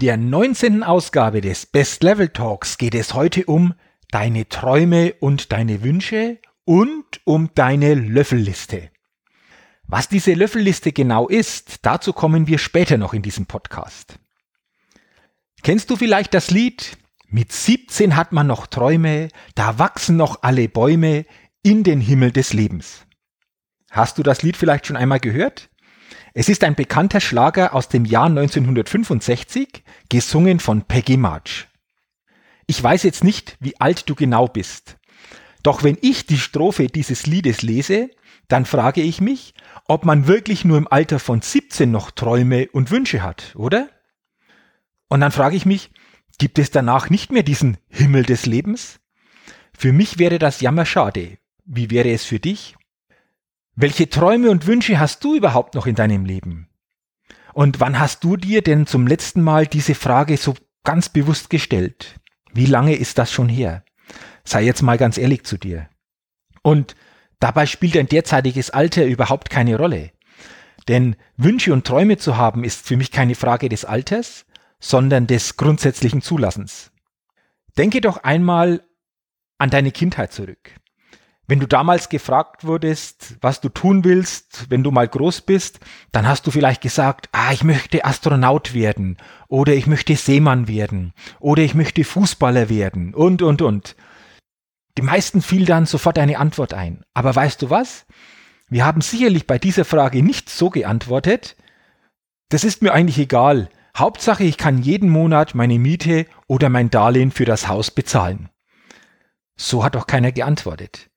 Der 19. Ausgabe des Best Level Talks geht es heute um deine Träume und deine Wünsche und um deine Löffelliste. Was diese Löffelliste genau ist, dazu kommen wir später noch in diesem Podcast. Kennst du vielleicht das Lied Mit 17 hat man noch Träume, da wachsen noch alle Bäume in den Himmel des Lebens. Hast du das Lied vielleicht schon einmal gehört? Es ist ein bekannter Schlager aus dem Jahr 1965, gesungen von Peggy March. Ich weiß jetzt nicht, wie alt du genau bist. Doch wenn ich die Strophe dieses Liedes lese, dann frage ich mich, ob man wirklich nur im Alter von 17 noch Träume und Wünsche hat, oder? Und dann frage ich mich, gibt es danach nicht mehr diesen Himmel des Lebens? Für mich wäre das jammerschade. Wie wäre es für dich? Welche Träume und Wünsche hast du überhaupt noch in deinem Leben? Und wann hast du dir denn zum letzten Mal diese Frage so ganz bewusst gestellt? Wie lange ist das schon her? Sei jetzt mal ganz ehrlich zu dir. Und dabei spielt dein derzeitiges Alter überhaupt keine Rolle. Denn Wünsche und Träume zu haben ist für mich keine Frage des Alters, sondern des grundsätzlichen Zulassens. Denke doch einmal an deine Kindheit zurück. Wenn du damals gefragt wurdest, was du tun willst, wenn du mal groß bist, dann hast du vielleicht gesagt, ah, ich möchte Astronaut werden oder ich möchte Seemann werden oder ich möchte Fußballer werden und, und, und. Die meisten fiel dann sofort eine Antwort ein. Aber weißt du was? Wir haben sicherlich bei dieser Frage nicht so geantwortet, das ist mir eigentlich egal. Hauptsache, ich kann jeden Monat meine Miete oder mein Darlehen für das Haus bezahlen. So hat doch keiner geantwortet.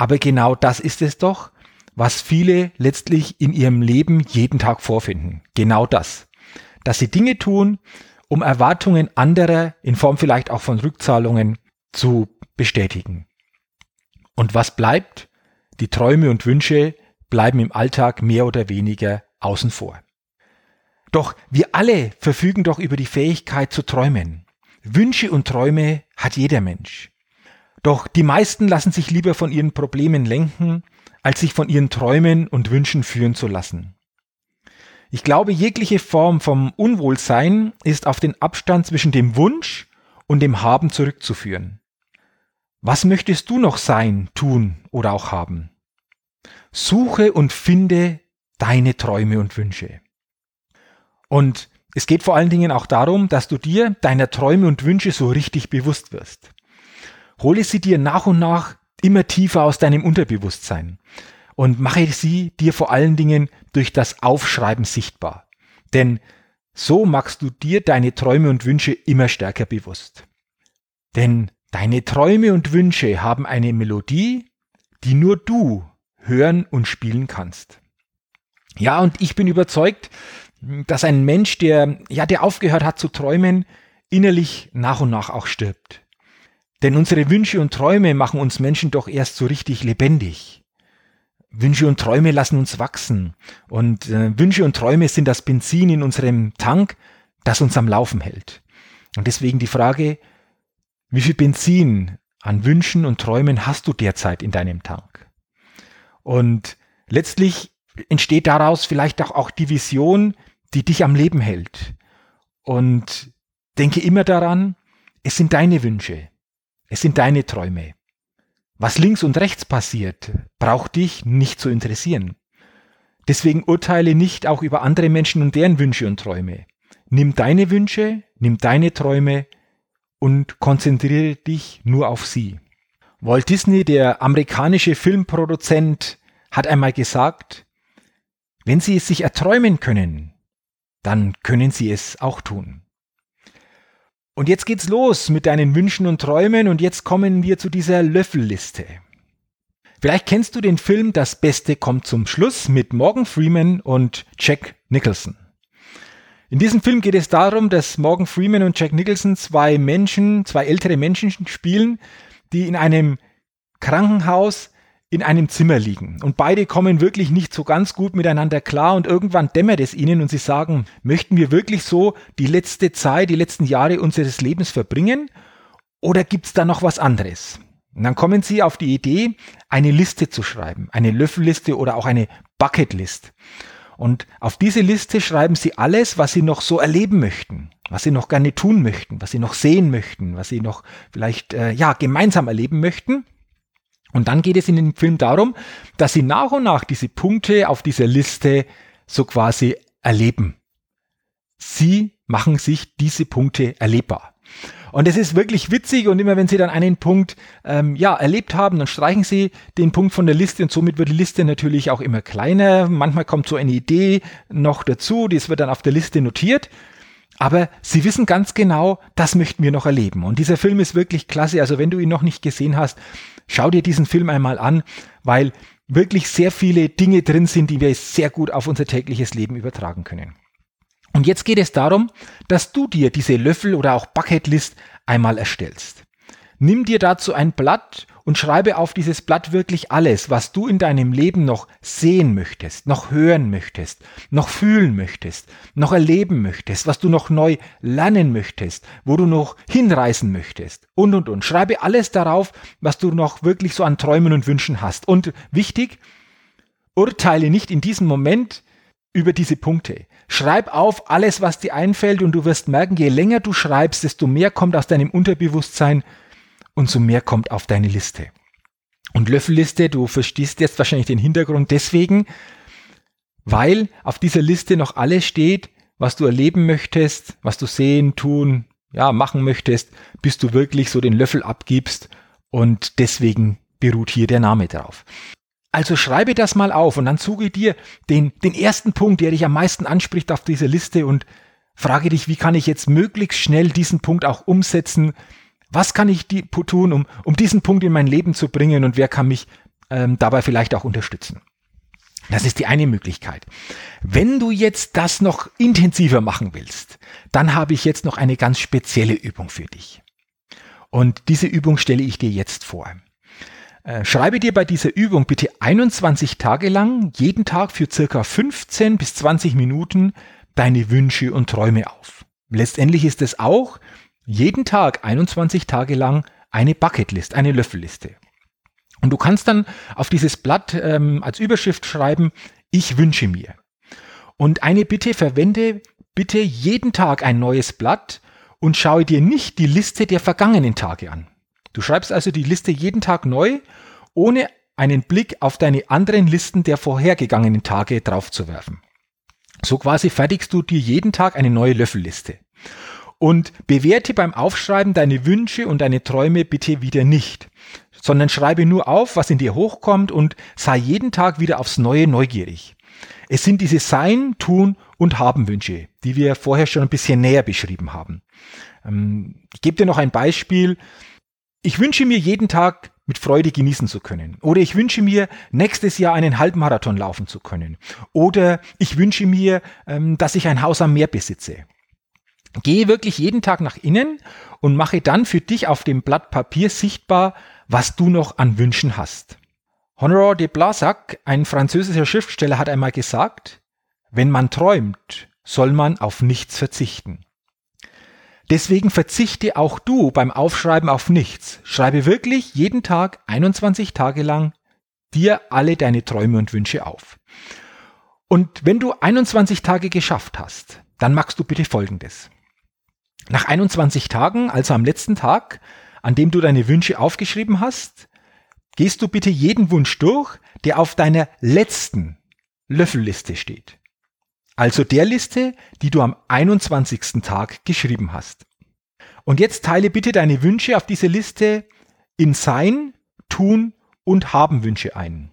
Aber genau das ist es doch, was viele letztlich in ihrem Leben jeden Tag vorfinden. Genau das. Dass sie Dinge tun, um Erwartungen anderer in Form vielleicht auch von Rückzahlungen zu bestätigen. Und was bleibt? Die Träume und Wünsche bleiben im Alltag mehr oder weniger außen vor. Doch wir alle verfügen doch über die Fähigkeit zu träumen. Wünsche und Träume hat jeder Mensch. Doch die meisten lassen sich lieber von ihren Problemen lenken, als sich von ihren Träumen und Wünschen führen zu lassen. Ich glaube, jegliche Form vom Unwohlsein ist auf den Abstand zwischen dem Wunsch und dem Haben zurückzuführen. Was möchtest du noch sein, tun oder auch haben? Suche und finde deine Träume und Wünsche. Und es geht vor allen Dingen auch darum, dass du dir deiner Träume und Wünsche so richtig bewusst wirst. Hole sie dir nach und nach immer tiefer aus deinem Unterbewusstsein und mache sie dir vor allen Dingen durch das Aufschreiben sichtbar. Denn so machst du dir deine Träume und Wünsche immer stärker bewusst. Denn deine Träume und Wünsche haben eine Melodie, die nur du hören und spielen kannst. Ja, und ich bin überzeugt, dass ein Mensch, der, ja, der aufgehört hat zu träumen, innerlich nach und nach auch stirbt. Denn unsere Wünsche und Träume machen uns Menschen doch erst so richtig lebendig. Wünsche und Träume lassen uns wachsen. Und äh, Wünsche und Träume sind das Benzin in unserem Tank, das uns am Laufen hält. Und deswegen die Frage, wie viel Benzin an Wünschen und Träumen hast du derzeit in deinem Tank? Und letztlich entsteht daraus vielleicht auch, auch die Vision, die dich am Leben hält. Und denke immer daran, es sind deine Wünsche, es sind deine Träume. Was links und rechts passiert, braucht dich nicht zu interessieren. Deswegen urteile nicht auch über andere Menschen und deren Wünsche und Träume. Nimm deine Wünsche, nimm deine Träume und konzentriere dich nur auf sie. Walt Disney, der amerikanische Filmproduzent, hat einmal gesagt, wenn Sie es sich erträumen können, dann können Sie es auch tun. Und jetzt geht's los mit deinen Wünschen und Träumen und jetzt kommen wir zu dieser Löffelliste. Vielleicht kennst du den Film Das Beste kommt zum Schluss mit Morgan Freeman und Jack Nicholson. In diesem Film geht es darum, dass Morgan Freeman und Jack Nicholson zwei Menschen, zwei ältere Menschen spielen, die in einem Krankenhaus in einem Zimmer liegen. Und beide kommen wirklich nicht so ganz gut miteinander klar und irgendwann dämmert es ihnen und sie sagen, möchten wir wirklich so die letzte Zeit, die letzten Jahre unseres Lebens verbringen oder gibt es da noch was anderes? Und dann kommen sie auf die Idee, eine Liste zu schreiben, eine Löffelliste oder auch eine Bucketlist. Und auf diese Liste schreiben sie alles, was sie noch so erleben möchten, was sie noch gerne tun möchten, was sie noch sehen möchten, was sie noch vielleicht äh, ja gemeinsam erleben möchten. Und dann geht es in dem Film darum, dass sie nach und nach diese Punkte auf dieser Liste so quasi erleben. Sie machen sich diese Punkte erlebbar. Und es ist wirklich witzig und immer wenn Sie dann einen Punkt ähm, ja, erlebt haben, dann streichen Sie den Punkt von der Liste und somit wird die Liste natürlich auch immer kleiner. Manchmal kommt so eine Idee noch dazu, das wird dann auf der Liste notiert. Aber Sie wissen ganz genau, das möchten wir noch erleben. Und dieser Film ist wirklich klasse. Also wenn du ihn noch nicht gesehen hast, schau dir diesen Film einmal an, weil wirklich sehr viele Dinge drin sind, die wir sehr gut auf unser tägliches Leben übertragen können. Und jetzt geht es darum, dass du dir diese Löffel oder auch Bucketlist einmal erstellst. Nimm dir dazu ein Blatt und schreibe auf dieses Blatt wirklich alles, was du in deinem Leben noch sehen möchtest, noch hören möchtest, noch fühlen möchtest, noch erleben möchtest, was du noch neu lernen möchtest, wo du noch hinreisen möchtest und und und. Schreibe alles darauf, was du noch wirklich so an Träumen und Wünschen hast. Und wichtig, urteile nicht in diesem Moment über diese Punkte. Schreib auf alles, was dir einfällt und du wirst merken, je länger du schreibst, desto mehr kommt aus deinem Unterbewusstsein und so mehr kommt auf deine Liste. Und Löffelliste, du verstehst jetzt wahrscheinlich den Hintergrund deswegen, weil auf dieser Liste noch alles steht, was du erleben möchtest, was du sehen, tun, ja, machen möchtest, bis du wirklich so den Löffel abgibst und deswegen beruht hier der Name drauf. Also schreibe das mal auf und dann suche dir den, den ersten Punkt, der dich am meisten anspricht auf dieser Liste und frage dich, wie kann ich jetzt möglichst schnell diesen Punkt auch umsetzen? Was kann ich die, tun, um, um diesen Punkt in mein Leben zu bringen und wer kann mich ähm, dabei vielleicht auch unterstützen? Das ist die eine Möglichkeit. Wenn du jetzt das noch intensiver machen willst, dann habe ich jetzt noch eine ganz spezielle Übung für dich. Und diese Übung stelle ich dir jetzt vor. Äh, schreibe dir bei dieser Übung bitte 21 Tage lang, jeden Tag für circa 15 bis 20 Minuten deine Wünsche und Träume auf. Letztendlich ist es auch jeden Tag 21 Tage lang eine Bucketlist, eine Löffelliste. Und du kannst dann auf dieses Blatt ähm, als Überschrift schreiben, ich wünsche mir. Und eine Bitte, verwende bitte jeden Tag ein neues Blatt und schaue dir nicht die Liste der vergangenen Tage an. Du schreibst also die Liste jeden Tag neu, ohne einen Blick auf deine anderen Listen der vorhergegangenen Tage draufzuwerfen. So quasi fertigst du dir jeden Tag eine neue Löffelliste. Und bewerte beim Aufschreiben deine Wünsche und deine Träume bitte wieder nicht, sondern schreibe nur auf, was in dir hochkommt und sei jeden Tag wieder aufs Neue neugierig. Es sind diese Sein, Tun und Haben Wünsche, die wir vorher schon ein bisschen näher beschrieben haben. Ähm, ich gebe dir noch ein Beispiel. Ich wünsche mir jeden Tag mit Freude genießen zu können. Oder ich wünsche mir nächstes Jahr einen Halbmarathon laufen zu können. Oder ich wünsche mir, ähm, dass ich ein Haus am Meer besitze. Gehe wirklich jeden Tag nach innen und mache dann für dich auf dem Blatt Papier sichtbar, was du noch an Wünschen hast. Honoré de Blasac, ein französischer Schriftsteller, hat einmal gesagt, wenn man träumt, soll man auf nichts verzichten. Deswegen verzichte auch du beim Aufschreiben auf nichts. Schreibe wirklich jeden Tag 21 Tage lang dir alle deine Träume und Wünsche auf. Und wenn du 21 Tage geschafft hast, dann machst du bitte Folgendes. Nach 21 Tagen, also am letzten Tag, an dem du deine Wünsche aufgeschrieben hast, gehst du bitte jeden Wunsch durch, der auf deiner letzten Löffelliste steht. Also der Liste, die du am 21. Tag geschrieben hast. Und jetzt teile bitte deine Wünsche auf diese Liste in Sein, Tun und Haben Wünsche ein.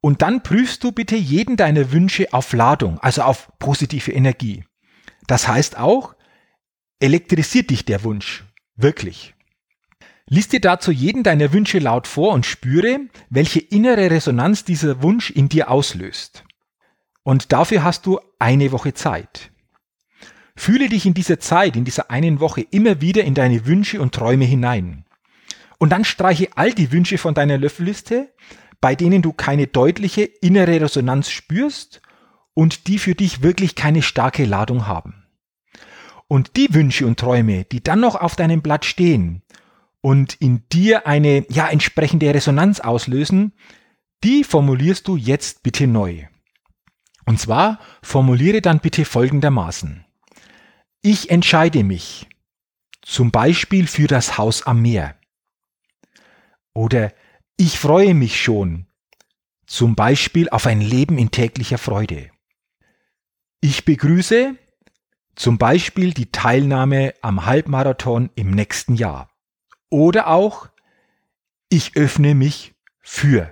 Und dann prüfst du bitte jeden deiner Wünsche auf Ladung, also auf positive Energie. Das heißt auch, elektrisiert dich der Wunsch wirklich. Lies dir dazu jeden deiner Wünsche laut vor und spüre, welche innere Resonanz dieser Wunsch in dir auslöst. Und dafür hast du eine Woche Zeit. Fühle dich in dieser Zeit, in dieser einen Woche immer wieder in deine Wünsche und Träume hinein. Und dann streiche all die Wünsche von deiner Löffelliste, bei denen du keine deutliche innere Resonanz spürst und die für dich wirklich keine starke Ladung haben. Und die Wünsche und Träume, die dann noch auf deinem Blatt stehen und in dir eine ja entsprechende Resonanz auslösen, die formulierst du jetzt bitte neu. Und zwar formuliere dann bitte folgendermaßen. Ich entscheide mich zum Beispiel für das Haus am Meer. Oder ich freue mich schon zum Beispiel auf ein Leben in täglicher Freude. Ich begrüße zum Beispiel die Teilnahme am Halbmarathon im nächsten Jahr. Oder auch, ich öffne mich für.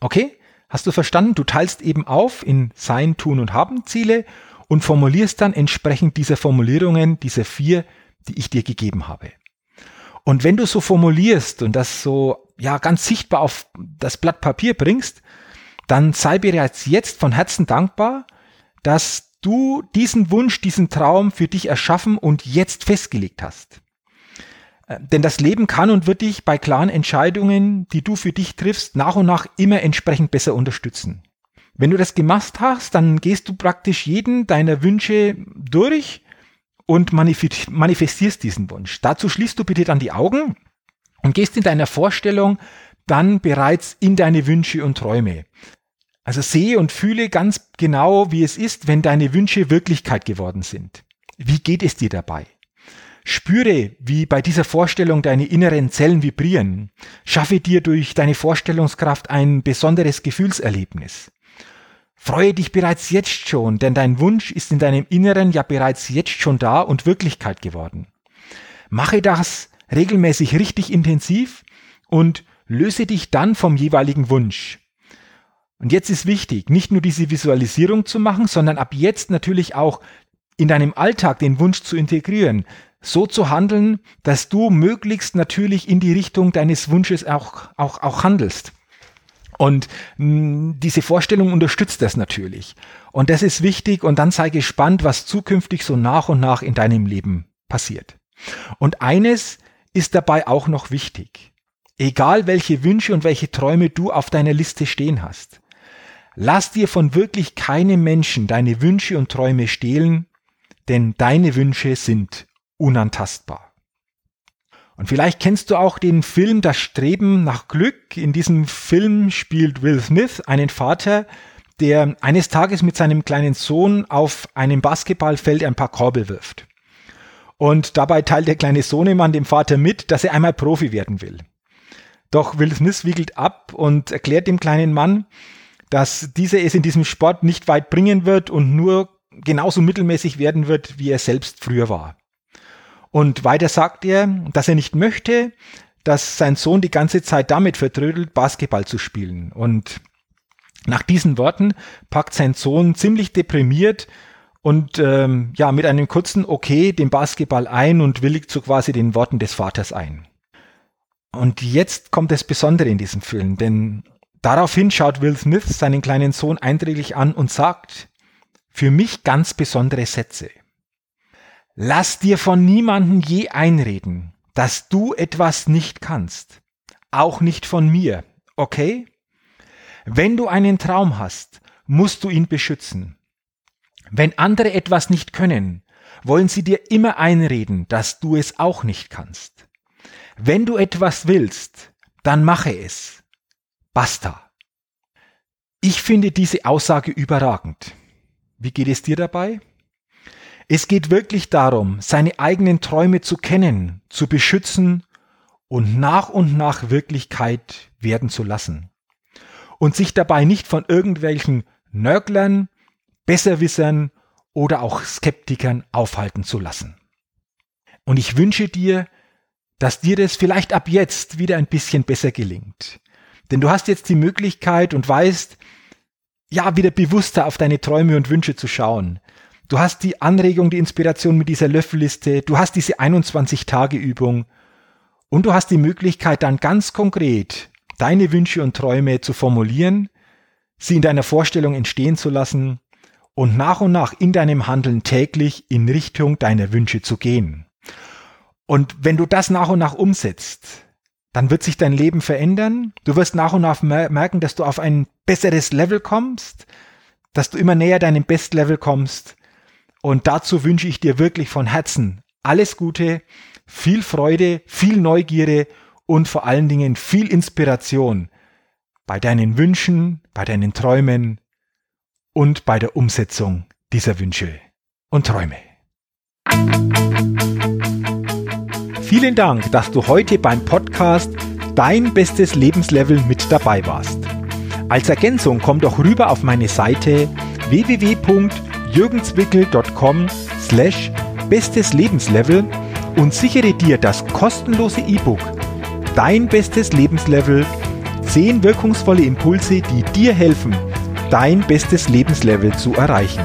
Okay? Hast du verstanden? Du teilst eben auf in Sein, Tun und Haben Ziele und formulierst dann entsprechend dieser Formulierungen, diese vier, die ich dir gegeben habe. Und wenn du so formulierst und das so, ja, ganz sichtbar auf das Blatt Papier bringst, dann sei bereits jetzt von Herzen dankbar, dass du diesen Wunsch, diesen Traum für dich erschaffen und jetzt festgelegt hast. Äh, denn das Leben kann und wird dich bei klaren Entscheidungen, die du für dich triffst, nach und nach immer entsprechend besser unterstützen. Wenn du das gemacht hast, dann gehst du praktisch jeden deiner Wünsche durch und manifestierst diesen Wunsch. Dazu schließt du bitte dann die Augen und gehst in deiner Vorstellung dann bereits in deine Wünsche und Träume. Also sehe und fühle ganz genau, wie es ist, wenn deine Wünsche Wirklichkeit geworden sind. Wie geht es dir dabei? Spüre, wie bei dieser Vorstellung deine inneren Zellen vibrieren. Schaffe dir durch deine Vorstellungskraft ein besonderes Gefühlserlebnis. Freue dich bereits jetzt schon, denn dein Wunsch ist in deinem Inneren ja bereits jetzt schon da und Wirklichkeit geworden. Mache das regelmäßig richtig intensiv und löse dich dann vom jeweiligen Wunsch. Und jetzt ist wichtig, nicht nur diese Visualisierung zu machen, sondern ab jetzt natürlich auch in deinem Alltag den Wunsch zu integrieren, so zu handeln, dass du möglichst natürlich in die Richtung deines Wunsches auch, auch, auch handelst. Und mh, hm, diese Vorstellung unterstützt das natürlich. Und das ist wichtig und dann sei gespannt, was zukünftig so nach und nach in deinem Leben passiert. Und eines ist dabei auch noch wichtig. Egal welche Wünsche und welche Träume du auf deiner Liste stehen hast. Lass dir von wirklich keinem Menschen deine Wünsche und Träume stehlen, denn deine Wünsche sind unantastbar. Und vielleicht kennst du auch den Film Das Streben nach Glück. In diesem Film spielt Will Smith einen Vater, der eines Tages mit seinem kleinen Sohn auf einem Basketballfeld ein paar Korbe wirft. Und dabei teilt der kleine Sohnemann dem Vater mit, dass er einmal Profi werden will. Doch Will Smith wiegelt ab und erklärt dem kleinen Mann, dass dieser es in diesem Sport nicht weit bringen wird und nur genauso mittelmäßig werden wird, wie er selbst früher war. Und weiter sagt er, dass er nicht möchte, dass sein Sohn die ganze Zeit damit vertrödelt, Basketball zu spielen. Und nach diesen Worten packt sein Sohn ziemlich deprimiert und ähm, ja mit einem kurzen Okay den Basketball ein und willigt so quasi den Worten des Vaters ein. Und jetzt kommt das Besondere in diesem Film, denn daraufhin schaut Will Smith seinen kleinen Sohn eindringlich an und sagt, für mich ganz besondere Sätze. Lass dir von niemandem je einreden, dass du etwas nicht kannst. Auch nicht von mir, okay? Wenn du einen Traum hast, musst du ihn beschützen. Wenn andere etwas nicht können, wollen sie dir immer einreden, dass du es auch nicht kannst. Wenn du etwas willst, dann mache es. Basta. Ich finde diese Aussage überragend. Wie geht es dir dabei? Es geht wirklich darum, seine eigenen Träume zu kennen, zu beschützen und nach und nach Wirklichkeit werden zu lassen. Und sich dabei nicht von irgendwelchen Nörglern, Besserwissern oder auch Skeptikern aufhalten zu lassen. Und ich wünsche dir, dass dir das vielleicht ab jetzt wieder ein bisschen besser gelingt. Denn du hast jetzt die Möglichkeit und weißt, ja, wieder bewusster auf deine Träume und Wünsche zu schauen. Du hast die Anregung, die Inspiration mit dieser Löffelliste, du hast diese 21-Tage-Übung Und du hast die Möglichkeit dann ganz konkret deine Wünsche und Träume zu formulieren, sie in deiner Vorstellung entstehen zu lassen und nach und nach in deinem Handeln täglich in Richtung deiner Wünsche zu gehen. Und wenn du das nach und nach umsetzt, dann wird sich dein Leben verändern. Du wirst nach und nach merken, dass du auf ein besseres Level kommst, dass du immer näher deinem Bestlevel kommst. Und dazu wünsche ich dir wirklich von Herzen alles Gute, viel Freude, viel Neugierde und vor allen Dingen viel Inspiration bei deinen Wünschen, bei deinen Träumen und bei der Umsetzung dieser Wünsche und Träume. Vielen Dank, dass du heute beim Podcast Dein bestes Lebenslevel mit dabei warst. Als Ergänzung komm doch rüber auf meine Seite www.jürgenswickel.com slash bestes Lebenslevel und sichere dir das kostenlose E-Book Dein bestes Lebenslevel 10 wirkungsvolle Impulse, die dir helfen, dein bestes Lebenslevel zu erreichen.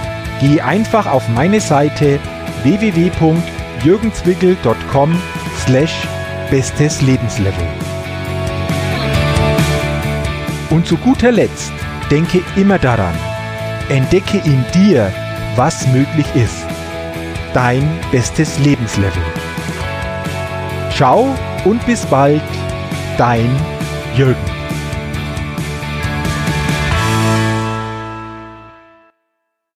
geh einfach auf meine Seite www.jürgenzwickel.com slash bestes Lebenslevel. Und zu guter Letzt denke immer daran, entdecke in dir, was möglich ist. Dein bestes Lebenslevel. Ciao und bis bald, dein Jürgen.